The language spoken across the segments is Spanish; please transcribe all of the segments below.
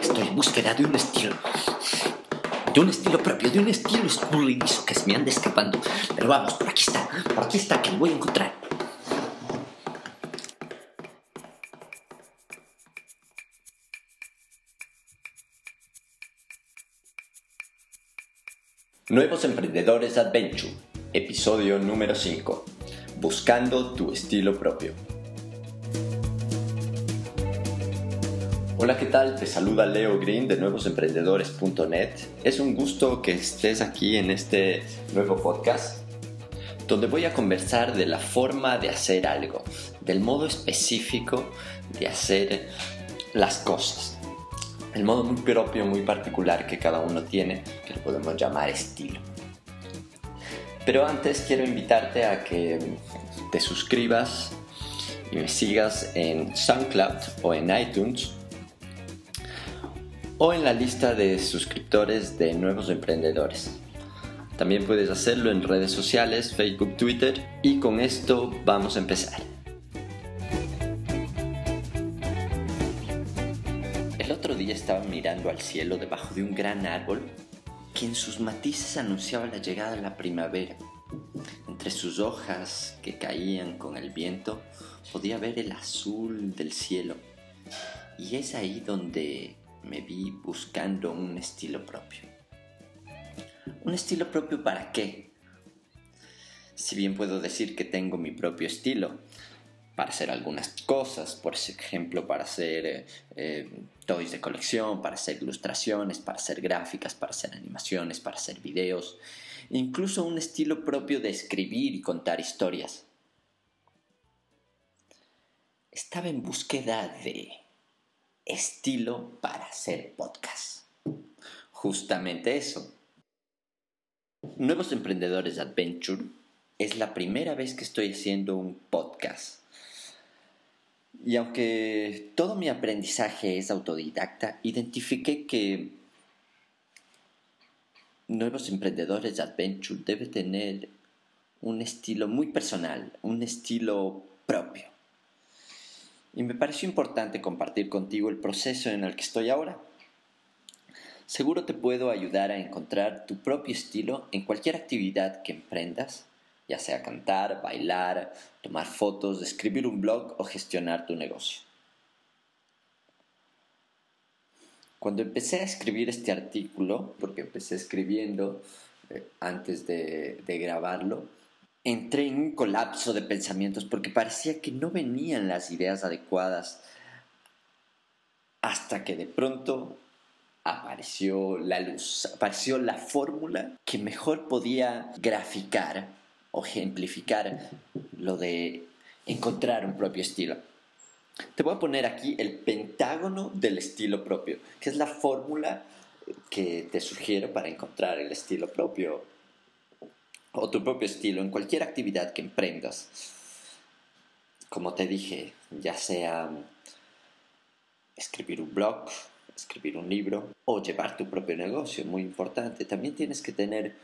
Estoy en búsqueda de un estilo. De un estilo propio, de un estilo escurridizo que se me anda escapando. Pero vamos, por aquí está, por aquí está que lo voy a encontrar. Nuevos Emprendedores Adventure, episodio número 5. Buscando tu estilo propio. Hola, ¿qué tal? Te saluda Leo Green de nuevosemprendedores.net. Es un gusto que estés aquí en este nuevo podcast donde voy a conversar de la forma de hacer algo, del modo específico de hacer las cosas el modo muy propio, muy particular que cada uno tiene, que lo podemos llamar estilo. Pero antes quiero invitarte a que te suscribas y me sigas en SoundCloud o en iTunes o en la lista de suscriptores de nuevos emprendedores. También puedes hacerlo en redes sociales, Facebook, Twitter y con esto vamos a empezar. Mirando al cielo debajo de un gran árbol que en sus matices anunciaba la llegada de la primavera. Entre sus hojas que caían con el viento podía ver el azul del cielo. Y es ahí donde me vi buscando un estilo propio. ¿Un estilo propio para qué? Si bien puedo decir que tengo mi propio estilo, para hacer algunas cosas, por ejemplo, para hacer eh, eh, toys de colección, para hacer ilustraciones, para hacer gráficas, para hacer animaciones, para hacer videos, incluso un estilo propio de escribir y contar historias. Estaba en búsqueda de estilo para hacer podcast. Justamente eso. Nuevos Emprendedores Adventure es la primera vez que estoy haciendo un podcast y aunque todo mi aprendizaje es autodidacta, identifiqué que nuevos emprendedores de Adventure debe tener un estilo muy personal, un estilo propio. Y me pareció importante compartir contigo el proceso en el que estoy ahora. Seguro te puedo ayudar a encontrar tu propio estilo en cualquier actividad que emprendas ya sea cantar, bailar, tomar fotos, escribir un blog o gestionar tu negocio. Cuando empecé a escribir este artículo, porque empecé escribiendo eh, antes de, de grabarlo, entré en un colapso de pensamientos porque parecía que no venían las ideas adecuadas hasta que de pronto apareció la luz, apareció la fórmula que mejor podía graficar o ejemplificar lo de encontrar un propio estilo. Te voy a poner aquí el pentágono del estilo propio, que es la fórmula que te sugiero para encontrar el estilo propio o tu propio estilo en cualquier actividad que emprendas. Como te dije, ya sea escribir un blog, escribir un libro o llevar tu propio negocio, muy importante. También tienes que tener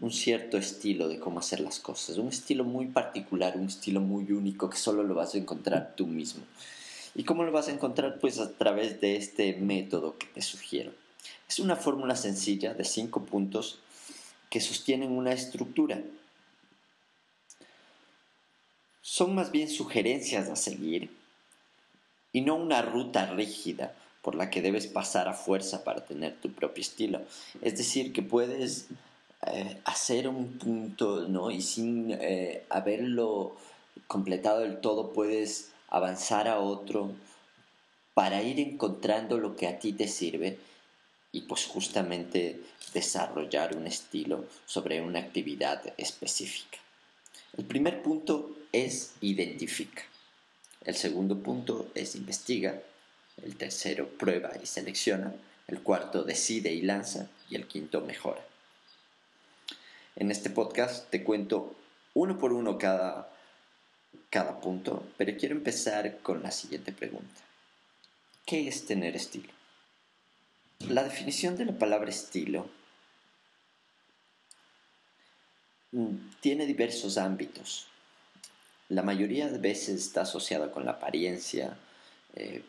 un cierto estilo de cómo hacer las cosas, un estilo muy particular, un estilo muy único que solo lo vas a encontrar tú mismo. ¿Y cómo lo vas a encontrar? Pues a través de este método que te sugiero. Es una fórmula sencilla de cinco puntos que sostienen una estructura. Son más bien sugerencias a seguir y no una ruta rígida por la que debes pasar a fuerza para tener tu propio estilo. Es decir, que puedes eh, hacer un punto, ¿no? Y sin eh, haberlo completado del todo, puedes avanzar a otro para ir encontrando lo que a ti te sirve y pues justamente desarrollar un estilo sobre una actividad específica. El primer punto es identifica. El segundo punto es investiga. El tercero prueba y selecciona. El cuarto decide y lanza. Y el quinto mejora. En este podcast te cuento uno por uno cada, cada punto, pero quiero empezar con la siguiente pregunta. ¿Qué es tener estilo? La definición de la palabra estilo mm, tiene diversos ámbitos. La mayoría de veces está asociada con la apariencia eh,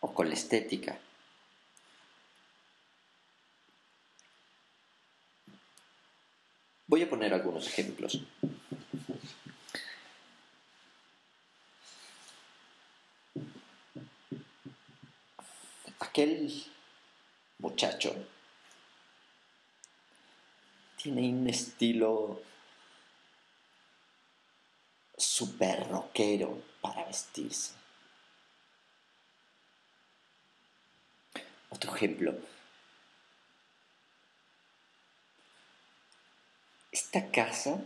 o con la estética. Voy a poner algunos ejemplos. Aquel muchacho tiene un estilo super rockero para vestirse. Otro ejemplo. Esta casa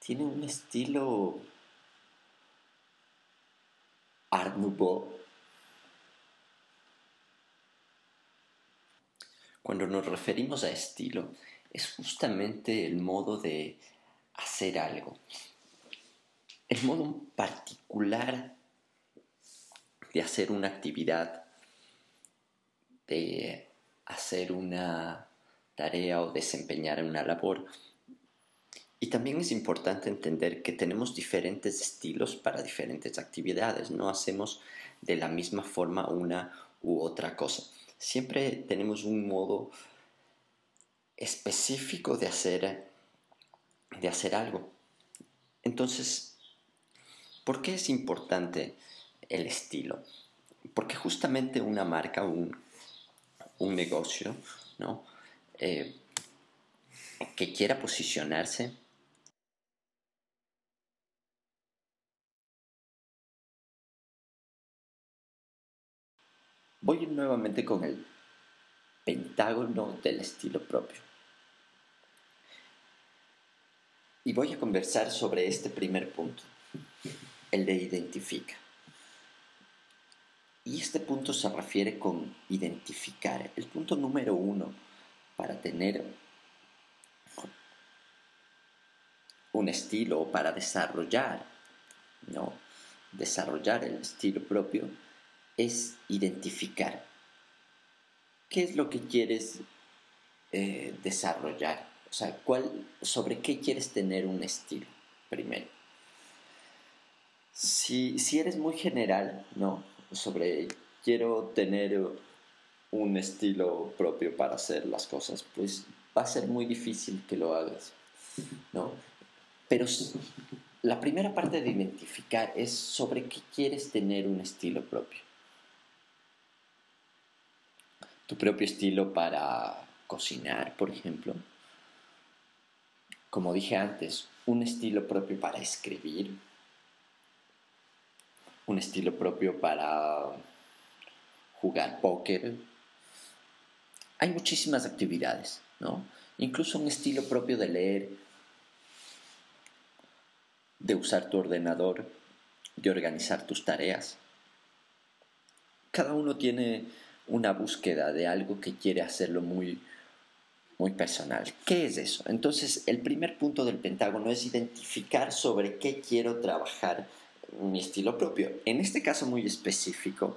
tiene un estilo Art Nouveau. Cuando nos referimos a estilo, es justamente el modo de hacer algo. El modo particular de hacer una actividad, de hacer una tarea o desempeñar una labor. Y también es importante entender que tenemos diferentes estilos para diferentes actividades, no hacemos de la misma forma una u otra cosa. Siempre tenemos un modo específico de hacer, de hacer algo. Entonces, ¿por qué es importante el estilo? Porque justamente una marca, un, un negocio, ¿no? Eh, que quiera posicionarse Voy nuevamente con el pentágono del estilo propio. Y voy a conversar sobre este primer punto, el de identifica. Y este punto se refiere con identificar. El punto número uno para tener un estilo o para desarrollar, ¿no? Desarrollar el estilo propio es identificar qué es lo que quieres eh, desarrollar. O sea, ¿cuál, sobre qué quieres tener un estilo primero. Si, si eres muy general, ¿no? Sobre quiero tener un estilo propio para hacer las cosas, pues va a ser muy difícil que lo hagas, ¿no? Pero la primera parte de identificar es sobre qué quieres tener un estilo propio tu propio estilo para cocinar, por ejemplo. Como dije antes, un estilo propio para escribir, un estilo propio para jugar póker. Hay muchísimas actividades, ¿no? Incluso un estilo propio de leer, de usar tu ordenador, de organizar tus tareas. Cada uno tiene una búsqueda de algo que quiere hacerlo muy, muy personal. ¿Qué es eso? Entonces, el primer punto del Pentágono es identificar sobre qué quiero trabajar mi estilo propio. En este caso muy específico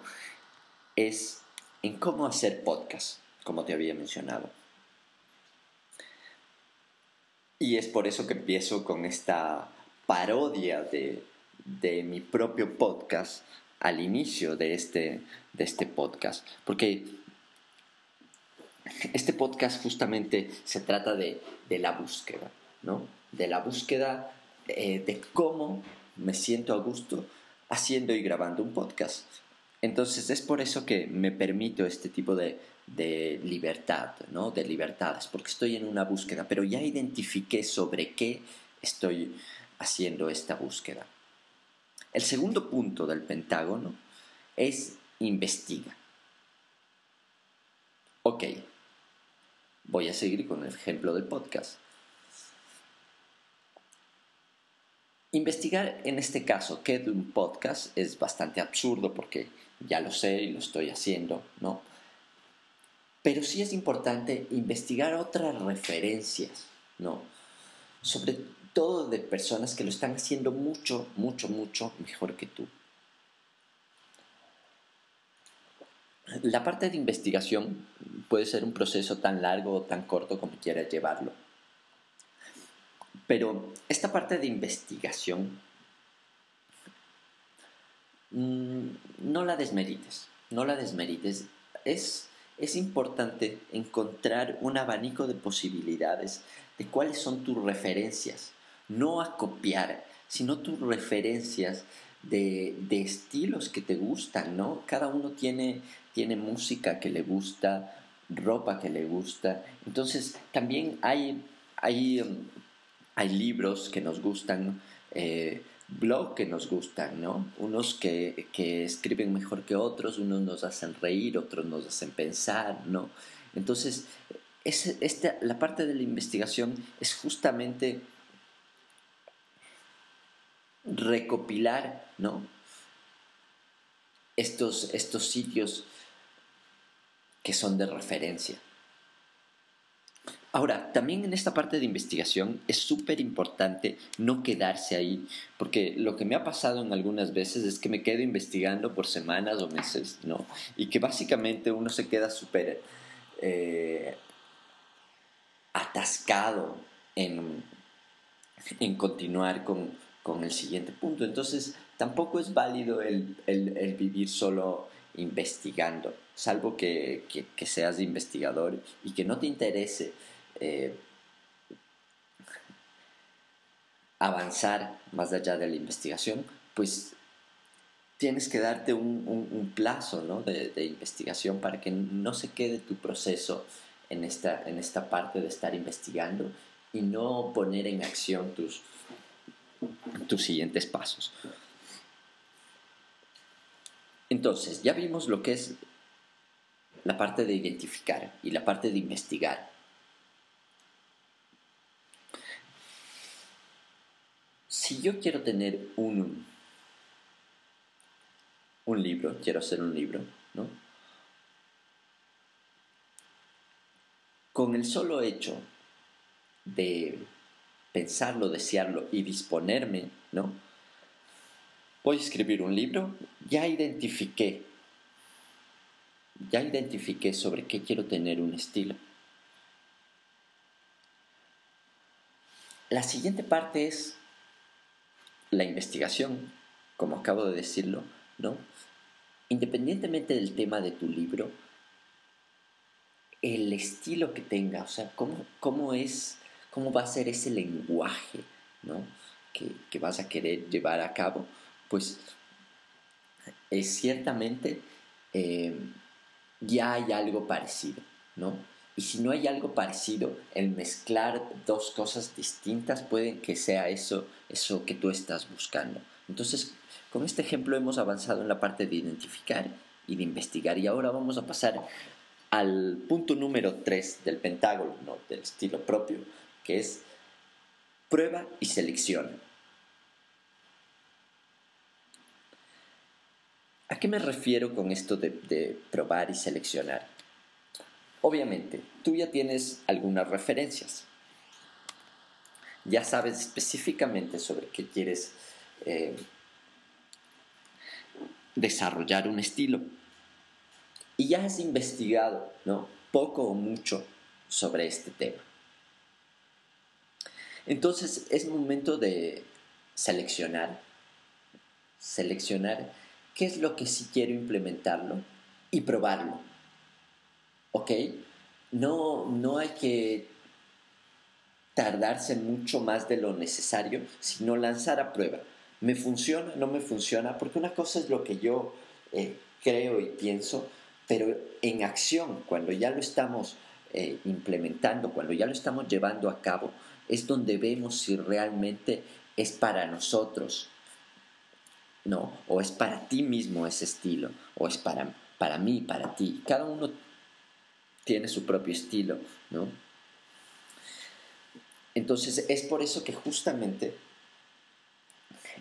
es en cómo hacer podcast, como te había mencionado. Y es por eso que empiezo con esta parodia de, de mi propio podcast al inicio de este, de este podcast, porque este podcast justamente se trata de, la búsqueda, ¿no? De la búsqueda eh, de cómo me siento a gusto haciendo y grabando un podcast. Entonces es por eso que me permito este tipo de, de libertad, ¿no? De libertades, porque estoy en una búsqueda, pero ya identifiqué sobre qué estoy haciendo esta búsqueda. El segundo punto del Pentágono es investiga. Ok, voy a seguir con el ejemplo del podcast. Investigar en este caso qué de un podcast es bastante absurdo porque ya lo sé y lo estoy haciendo, ¿no? Pero sí es importante investigar otras referencias, ¿no? Sobre todo de personas que lo están haciendo mucho, mucho, mucho mejor que tú. La parte de investigación puede ser un proceso tan largo o tan corto como quieras llevarlo. Pero esta parte de investigación mm, no la desmerites, no la desmerites. Es, es importante encontrar un abanico de posibilidades de cuáles son tus referencias, no a copiar, sino tus referencias de, de, estilos que te gustan, ¿no? Cada uno tiene, tiene música que le gusta, ropa que le gusta. Entonces, también hay, hay, hay libros que nos gustan, eh, blogs que nos gustan, ¿no? Unos que, que, escriben mejor que otros, unos nos hacen reír, otros nos hacen pensar, ¿no? Entonces, es, esta, la parte de la investigación es justamente recopilar, ¿no? Estos, estos sitios que son de referencia. Ahora, también en esta parte de investigación es súper importante no quedarse ahí, porque lo que me ha pasado en algunas veces es que me quedo investigando por semanas o meses, ¿no? Y que básicamente uno se queda súper eh, atascado en, en continuar con, con, el siguiente punto. Entonces, tampoco es válido el, el, vivir solo investigando, salvo que, que, seas investigador y que no te interese eh, avanzar más allá de la investigación, pues tienes que darte un, plazo ¿no? de, de, investigación para que no se quede tu proceso en esta, en esta parte de estar investigando y no poner en acción tus, tus siguientes pasos. Entonces, ya vimos lo que es la parte de identificar y la parte de investigar. Si yo quiero tener un, un libro, quiero hacer un libro, ¿no? Con el solo hecho de pensarlo, desearlo y disponerme, ¿no? voy a escribir un libro, ya identifiqué, ya identifiqué sobre qué quiero tener un estilo. La siguiente parte es la investigación, como acabo de decirlo, ¿no? Independientemente del tema de tu libro, el estilo que tenga, o sea, cómo, cómo es, cómo va a ser ese lenguaje, ¿no? Que, que vas a querer llevar a cabo pues es ciertamente eh, ya hay algo parecido, ¿no? Y si no hay algo parecido, el mezclar dos cosas distintas puede que sea eso, eso que tú estás buscando. Entonces, con este ejemplo hemos avanzado en la parte de identificar y de investigar. Y ahora vamos a pasar al punto número 3 del pentágono, del estilo propio, que es prueba y selección. ¿A qué me refiero con esto de, probar y seleccionar? Obviamente, tú ya tienes algunas referencias. Ya sabes específicamente sobre qué quieres eh, desarrollar un estilo. Y ya has investigado, ¿no? Poco o mucho sobre este tema. Entonces es momento de seleccionar. Seleccionar qué es lo que sí quiero implementarlo y probarlo. ¿Ok? No, no hay que tardarse mucho más de lo necesario, sino lanzar a prueba. ¿Me funciona? ¿No me funciona? Porque una cosa es lo que yo eh, creo y pienso, pero en acción, cuando ya lo estamos eh, implementando, cuando ya lo estamos llevando a cabo, es donde vemos si realmente es para nosotros, ¿no? O es para ti mismo ese estilo, o es para, para mí, para ti. Cada uno tiene su propio estilo, ¿no? Entonces es por eso que justamente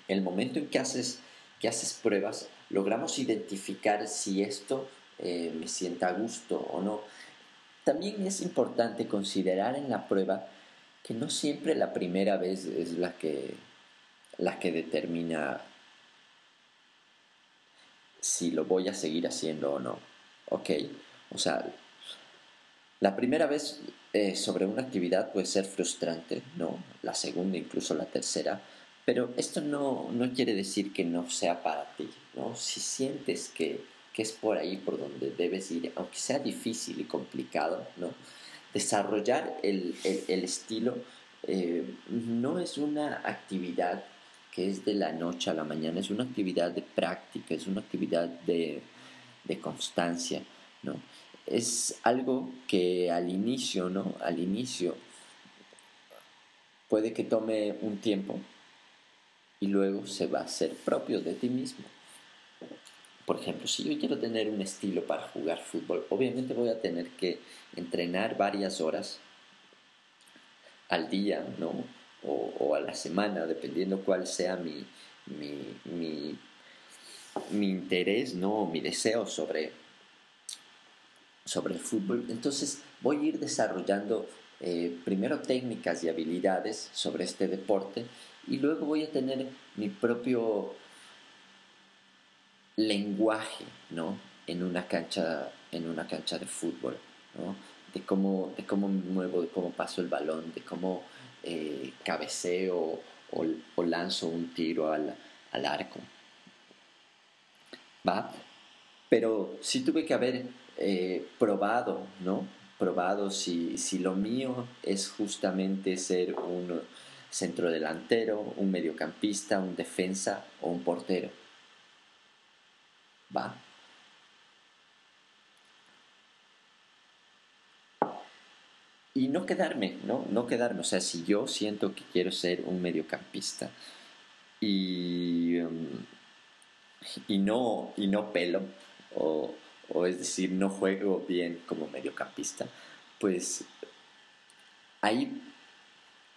el momento en que haces, que haces pruebas, logramos identificar si esto eh, me sienta a gusto o no. También es importante considerar en la prueba que no siempre la primera vez es la que, la que determina si lo voy a seguir haciendo o no. ¿Ok? O sea, La primera vez eh, sobre una actividad puede ser frustrante, ¿no? La segunda, incluso la tercera, pero esto no, no quiere decir que no sea para ti, ¿no? Si sientes que, que, es por ahí por donde debes ir, aunque sea difícil y complicado, ¿no? Desarrollar el, el, el estilo eh, no es una actividad que es de la noche a la mañana, es una actividad de práctica, es una actividad de, de constancia, ¿no? Es algo que al inicio, ¿no? Al inicio puede que tome un tiempo y luego se va a hacer propio de ti mismo. Por ejemplo, si yo quiero tener un estilo para jugar fútbol, obviamente voy a tener que entrenar varias horas al día, ¿no? O, a la semana, dependiendo cuál sea mi, mi, mi, interés, ¿no? Mi deseo sobre, sobre el fútbol. Entonces voy a ir desarrollando eh, primero técnicas y habilidades sobre este deporte y luego voy a tener mi propio lenguaje, ¿no? En una cancha, en una cancha de fútbol, ¿no? de cómo, de cómo me muevo, de cómo paso el balón, de cómo eh, cabeceo o, lanzo un tiro al, arco. ¿Va? Pero sí tuve que haber eh, probado, ¿no? Probado si, si lo mío es justamente ser un centrodelantero, un mediocampista, un defensa o un portero. ¿Va? y no quedarme, ¿no? No quedarme. O sea, si yo siento que quiero ser un mediocampista y, um, y, no, y no pelo, o, o, es decir, no juego bien como mediocampista, pues ahí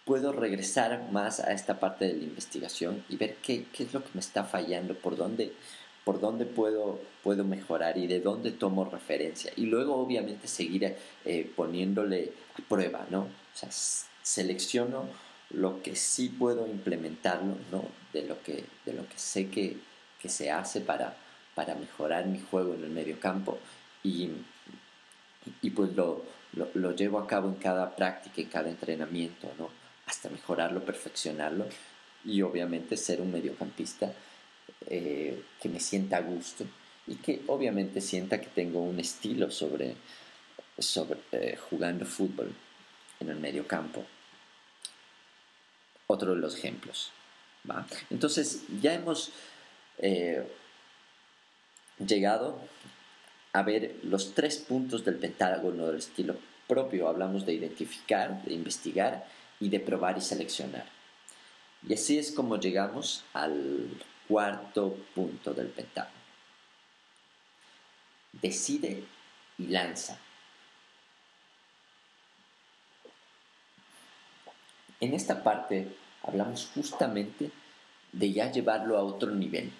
puedo regresar más a esta parte de la investigación y ver qué, qué es lo que me está fallando, por dónde, por dónde puedo, puedo mejorar y de dónde tomo referencia. Y luego obviamente seguir eh, poniéndole a prueba, ¿no? O sea, selecciono lo que sí puedo implementarlo, ¿no? De lo que, de lo que sé que, que se hace para, para mejorar mi juego en el medio campo y, y pues lo, lo, llevo a cabo en cada práctica, en cada entrenamiento, ¿no? Hasta mejorarlo, perfeccionarlo y obviamente ser un mediocampista eh, que me sienta a gusto y que obviamente sienta que tengo un estilo sobre, sobre eh, jugando fútbol en el medio campo. Otro de los ejemplos. ¿va? Entonces ya hemos eh, llegado a ver los tres puntos del pentágono del estilo propio. Hablamos de identificar, de investigar y de probar y seleccionar. Y así es como llegamos al Cuarto punto del pentágono. Decide y lanza. En esta parte hablamos justamente de ya llevarlo a otro nivel.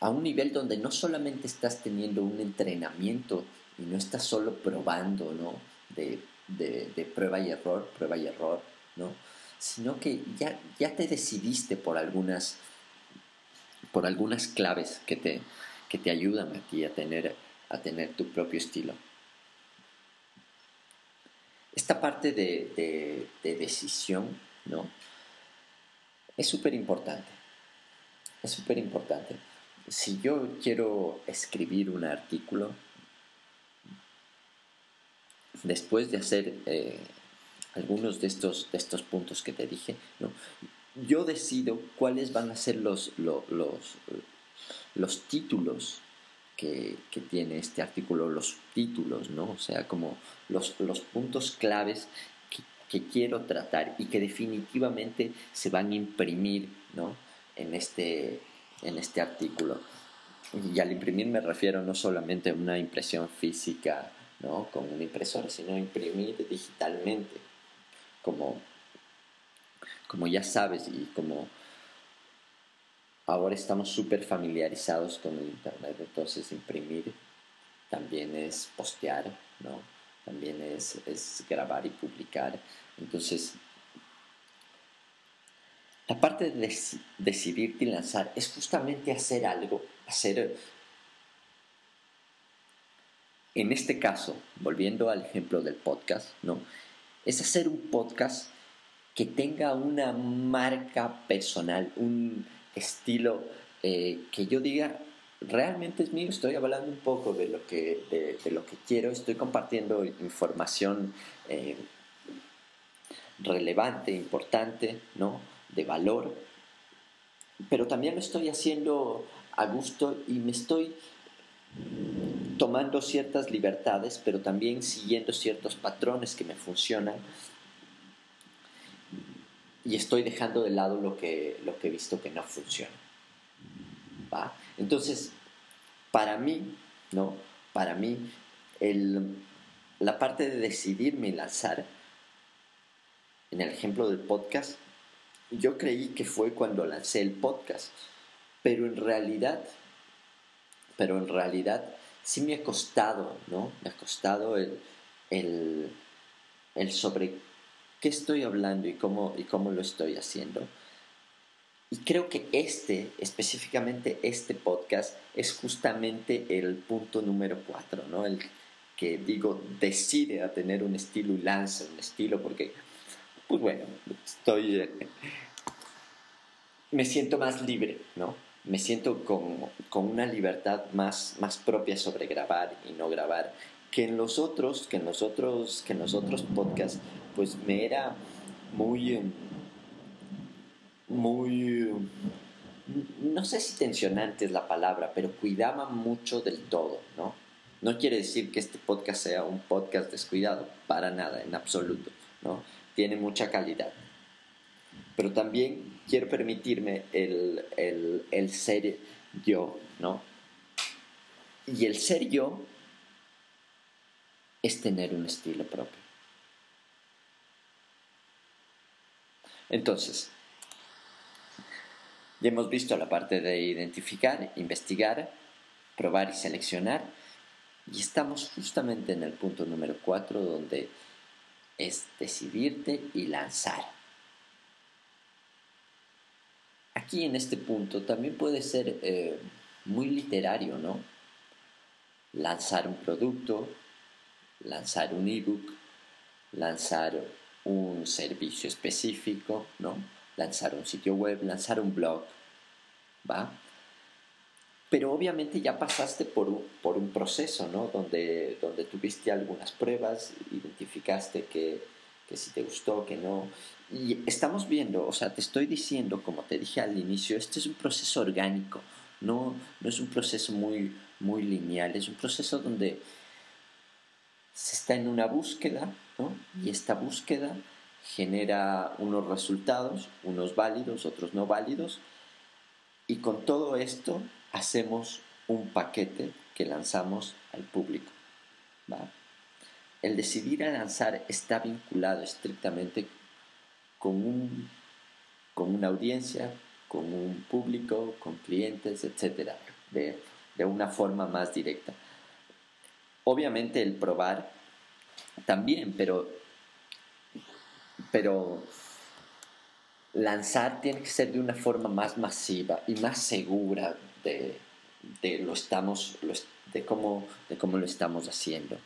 A un nivel donde no solamente estás teniendo un entrenamiento y no estás solo probando, ¿no? De, de prueba y error, prueba y error, ¿no? sino que ya, ya te decidiste por algunas, por algunas claves que te, que te ayudan a ti a tener, a tener tu propio estilo. Esta parte de, de, decisión, ¿no? Es súper importante. Es súper importante. Si yo quiero escribir un artículo, después de hacer eh, algunos de estos, de estos puntos que te dije, ¿no? yo decido cuáles van a ser los, los, los, títulos que, que, tiene este artículo, los títulos, ¿no? O sea, como los, los puntos claves que, que, quiero tratar y que definitivamente se van a imprimir, ¿no? En este, en este artículo. Y al imprimir me refiero no solamente a una impresión física, ¿no? Con una impresora, sino a imprimir digitalmente como, como ya sabes y como ahora estamos súper familiarizados con el Internet, entonces imprimir también es postear, ¿no? También es, es grabar y publicar. Entonces, la parte de decidirte y lanzar es justamente hacer algo, hacer en este caso, volviendo al ejemplo del podcast, ¿no? Es hacer un podcast que tenga una marca personal, un estilo eh, que yo diga, realmente es mío, estoy hablando un poco de lo que, de, lo que quiero, estoy compartiendo información eh, relevante, importante, ¿no? De valor, pero también lo estoy haciendo a gusto y me estoy tomando ciertas libertades, pero también siguiendo ciertos patrones que me funcionan y estoy dejando de lado lo que, lo que he visto que no funciona. ¿Va? Entonces, para mí, ¿no? Para mí, el, la parte de decidirme lanzar, en el ejemplo del podcast, yo creí que fue cuando lancé el podcast, pero en realidad, pero en realidad sí me ha costado, ¿no? Me ha costado el, el, el sobre qué estoy hablando y cómo, y cómo lo estoy haciendo. Y creo que este, específicamente este podcast, es justamente el punto número cuatro, ¿no? El que digo, decide a tener un estilo y lanza un estilo, porque, pues bueno, estoy... Eh, me siento más libre, ¿no? Me siento con, con, una libertad más, más propia sobre grabar y no grabar que en los otros, que en los otros, que en los otros podcasts, pues me era muy, em, muy, no sé si tensionante es la palabra, pero cuidaba mucho del todo, ¿no? No quiere decir que este podcast sea un podcast descuidado, para nada, en absoluto, ¿no? Tiene mucha calidad. Pero también quiero permitirme el, el, ser yo, ¿no? Y el ser yo es tener un estilo propio. Entonces, ya hemos visto la parte de identificar, investigar, probar y seleccionar. Y estamos justamente en el punto número 4 donde es decidirte y lanzar. Aquí en este punto también puede ser eh, muy literario, ¿no? Lanzar un producto, lanzar un ebook, lanzar un servicio específico, ¿no? Lanzar un sitio web, lanzar un blog, ¿va? Pero obviamente ya pasaste por un, por un proceso, ¿no? Donde, donde tuviste algunas pruebas, identificaste que, que si te gustó, que no. Y estamos viendo, o sea, te estoy diciendo, como te dije al inicio, este es un proceso orgánico, no, no es un proceso muy, muy lineal, es un proceso donde se está en una búsqueda, ¿no? Y esta búsqueda genera unos resultados, unos válidos, otros no válidos, y con todo esto hacemos un paquete que lanzamos al público. El decidir a lanzar está vinculado estrictamente con, un, con una audiencia, con un público, con clientes, etc. De, de una forma más directa. Obviamente el probar también, pero, pero lanzar tiene que ser de una forma más masiva y más segura de, lo estamos, de, cómo, de cómo lo estamos haciendo.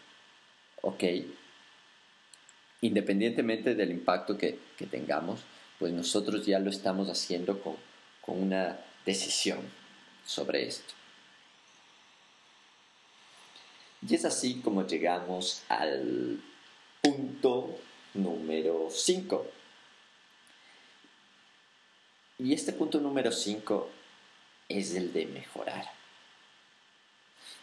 ¿Ok? Independientemente del impacto que, que tengamos, pues nosotros ya lo estamos haciendo con, con una decisión sobre esto. Y es así como llegamos al punto número 5. Y este punto número 5 es el de mejorar.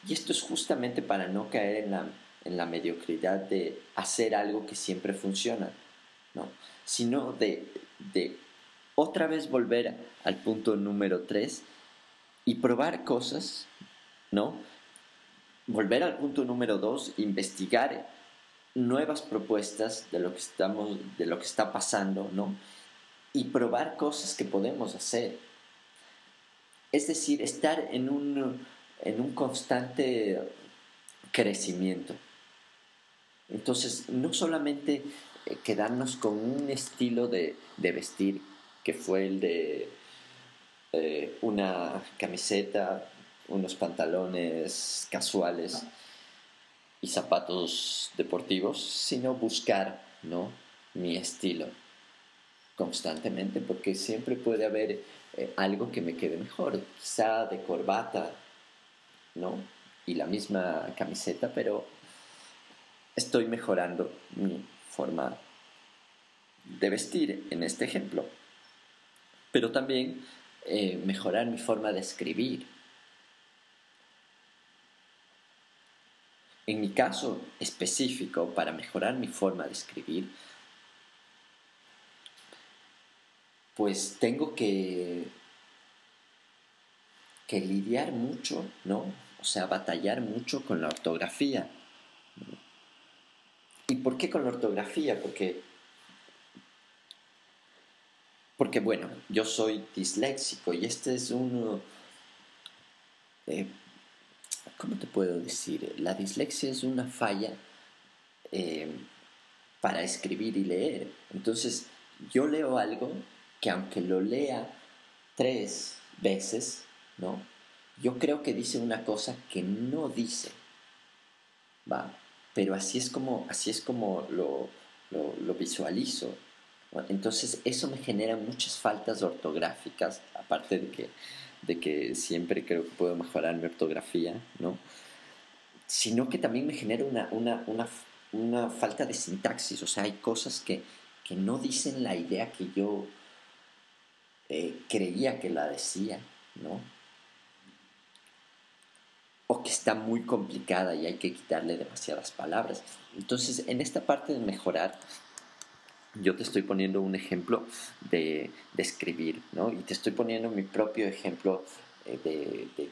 Y esto es justamente para no caer en la, en la mediocridad de hacer algo que siempre funciona, ¿no? sino de, de otra vez volver al punto número 3 y probar cosas, ¿no? volver al punto número dos, investigar nuevas propuestas de lo que estamos, de lo que está pasando, ¿no? Y probar cosas que podemos hacer. Es decir, estar en un, en un constante crecimiento. Entonces, no solamente eh, quedarnos con un estilo de, vestir que fue el de eh, una camiseta, unos pantalones casuales y zapatos deportivos, sino buscar ¿no? mi estilo constantemente, porque siempre puede haber eh, algo que me quede mejor, quizá de corbata, ¿no? Y la misma camiseta, pero estoy mejorando mi forma de vestir en este ejemplo, pero también eh, mejorar mi forma de escribir. En mi caso específico, para mejorar mi forma de escribir, pues tengo que, que lidiar mucho, ¿no? O sea, batallar mucho con la ortografía. ¿Y por qué con la ortografía? Porque, porque bueno, yo soy disléxico y este es uno... Eh, ¿Cómo te puedo decir? La dislexia es una falla eh, para escribir y leer. Entonces, yo leo algo que aunque lo lea tres veces, ¿no? Yo creo que dice una cosa que no dice, ¿va? Pero así es como, así es como lo, lo, visualizo. Entonces eso me genera muchas faltas ortográficas, aparte de que, de que siempre creo que puedo mejorar mi ortografía, ¿no? Sino que también me genera una, una, una, una falta de sintaxis, o sea, hay cosas que, que no dicen la idea que yo eh, creía que la decía, ¿no? O que está muy complicada y hay que quitarle demasiadas palabras. Entonces, en esta parte de mejorar, yo te estoy poniendo un ejemplo de, escribir, ¿no? Y te estoy poniendo mi propio ejemplo eh, de,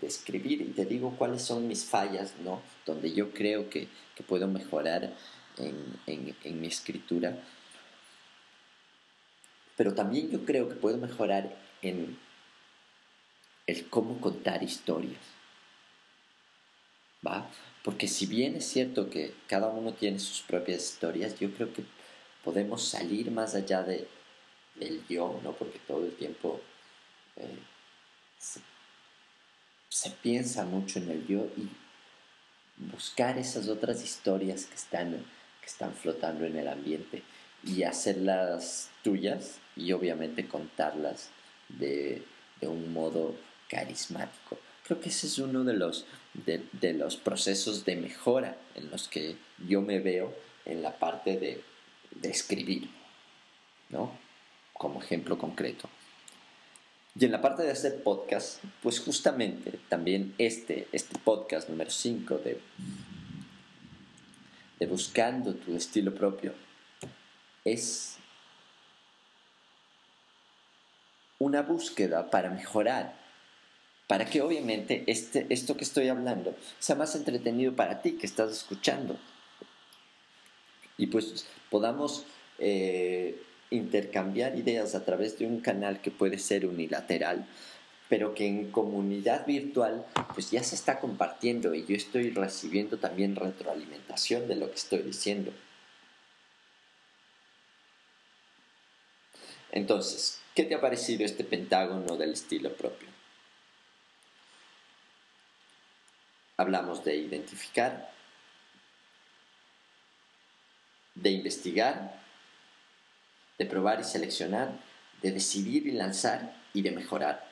escribir y te digo cuáles son mis fallas, ¿no? Donde yo creo que, puedo mejorar en mi escritura pero también yo creo que puedo mejorar en el cómo contar historias. ¿Va? Porque si bien es cierto que cada uno tiene sus propias historias, yo creo que podemos salir más allá de, del yo, ¿no? Porque todo el tiempo eh, se, se, piensa mucho en el yo y buscar esas otras historias que están, que están flotando en el ambiente y hacerlas tuyas y obviamente contarlas de, un modo carismático. Creo que ese es uno de los, de, los procesos de mejora en los que yo me veo en la parte de, de escribir, ¿no? Como ejemplo concreto. Y en la parte de hacer podcast, pues justamente también este, este podcast número 5 de, de Buscando tu estilo propio es una búsqueda para mejorar, para que obviamente este, esto que estoy hablando sea más entretenido para ti que estás escuchando. Y pues podamos eh, intercambiar ideas a través de un canal que puede ser unilateral, pero que en comunidad virtual pues ya se está compartiendo y yo estoy recibiendo también retroalimentación de lo que estoy diciendo. Entonces, ¿qué te ha parecido este pentágono del estilo propio? Hablamos de identificar, de investigar, de probar y seleccionar, de decidir y lanzar y de mejorar.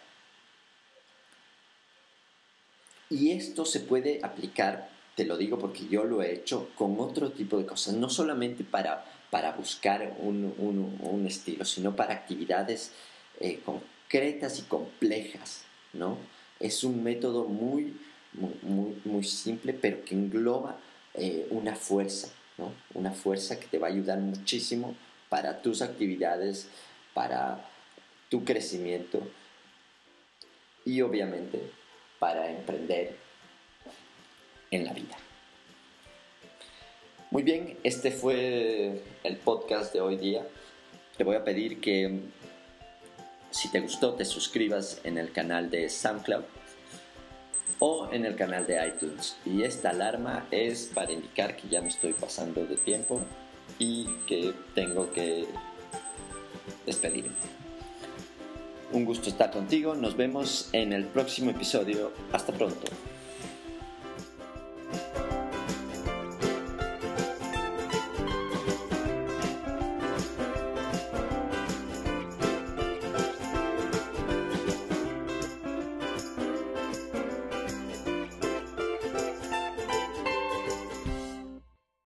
Y esto se puede aplicar, te lo digo porque yo lo he hecho, con otro tipo de cosas, no solamente para para buscar un, estilo, sino para actividades eh, concretas y complejas, ¿no? Es un método muy, muy, muy simple, pero que engloba eh, una fuerza, ¿no? Una fuerza que te va a ayudar muchísimo para tus actividades, para tu crecimiento y obviamente para emprender en la vida. Muy bien, este fue el podcast de hoy día. Te voy a pedir que si te gustó te suscribas en el canal de SoundCloud o en el canal de iTunes. Y esta alarma es para indicar que ya me estoy pasando de tiempo y que tengo que despedirme. Un gusto estar contigo, nos vemos en el próximo episodio. Hasta pronto.